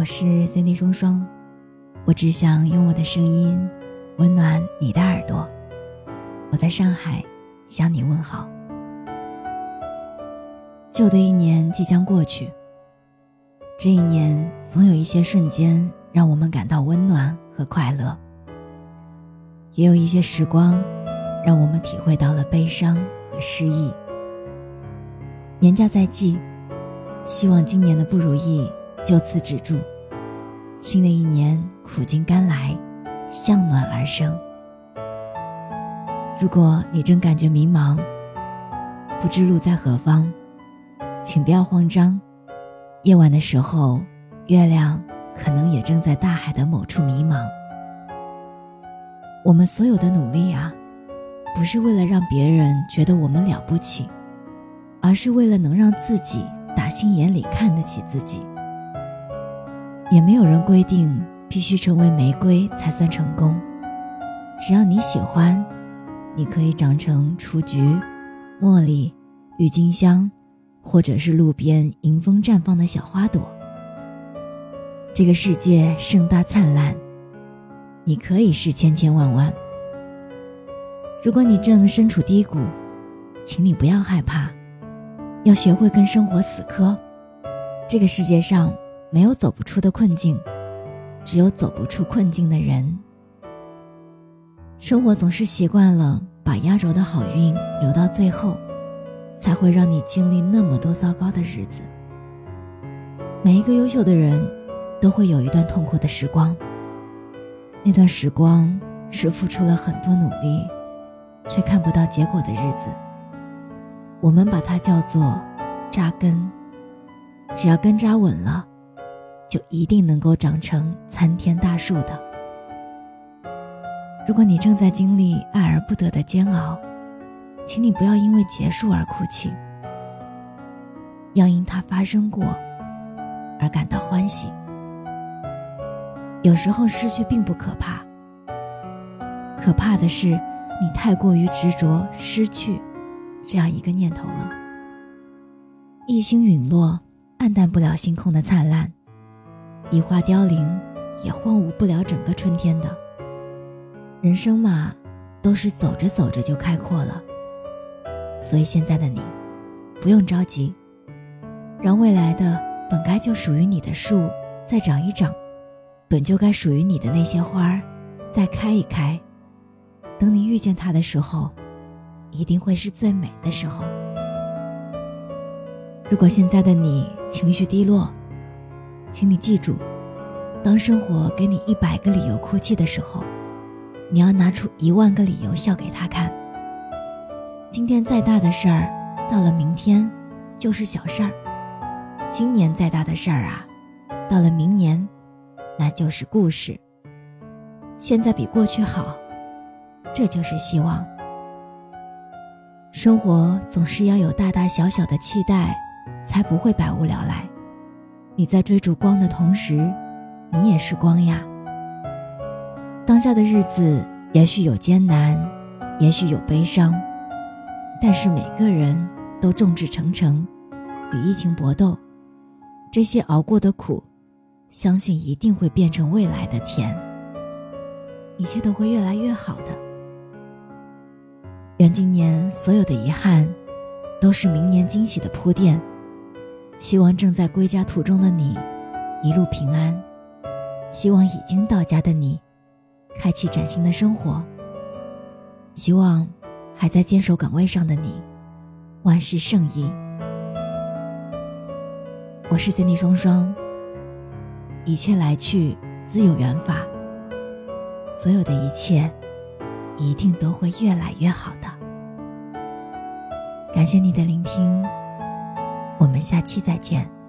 我是 Cindy 双双，我只想用我的声音温暖你的耳朵。我在上海向你问好。旧的一年即将过去，这一年总有一些瞬间让我们感到温暖和快乐，也有一些时光让我们体会到了悲伤和失意。年假在即，希望今年的不如意就此止住，新的一年苦尽甘来，向暖而生。如果你正感觉迷茫，不知路在何方。请不要慌张，夜晚的时候，月亮可能也正在大海的某处迷茫。我们所有的努力啊，不是为了让别人觉得我们了不起，而是为了能让自己打心眼里看得起自己。也没有人规定必须成为玫瑰才算成功，只要你喜欢，你可以长成雏菊、茉莉、郁金香。或者是路边迎风绽放的小花朵。这个世界盛大灿烂，你可以是千千万万。如果你正身处低谷，请你不要害怕，要学会跟生活死磕。这个世界上没有走不出的困境，只有走不出困境的人。生活总是习惯了把压轴的好运留到最后。才会让你经历那么多糟糕的日子。每一个优秀的人，都会有一段痛苦的时光。那段时光是付出了很多努力，却看不到结果的日子。我们把它叫做扎根。只要根扎稳了，就一定能够长成参天大树的。如果你正在经历爱而不得的煎熬，请你不要因为结束而哭泣，要因它发生过而感到欢喜。有时候失去并不可怕，可怕的是你太过于执着失去这样一个念头了。一星陨落，暗淡不了星空的灿烂；一花凋零，也荒芜不了整个春天的。人生嘛，都是走着走着就开阔了。所以现在的你，不用着急，让未来的本该就属于你的树再长一长，本就该属于你的那些花儿再开一开。等你遇见它的时候，一定会是最美的时候。如果现在的你情绪低落，请你记住，当生活给你一百个理由哭泣的时候，你要拿出一万个理由笑给他看。今天再大的事儿，到了明天就是小事儿；今年再大的事儿啊，到了明年那就是故事。现在比过去好，这就是希望。生活总是要有大大小小的期待，才不会百无聊赖。你在追逐光的同时，你也是光呀。当下的日子也许有艰难，也许有悲伤。但是每个人都众志成城，与疫情搏斗，这些熬过的苦，相信一定会变成未来的甜。一切都会越来越好的。愿今年所有的遗憾，都是明年惊喜的铺垫。希望正在归家途中的你，一路平安。希望已经到家的你，开启崭新的生活。希望。还在坚守岗位上的你，万事胜意。我是 Cindy 双双，一切来去自有缘法，所有的一切一定都会越来越好的。感谢你的聆听，下期再见。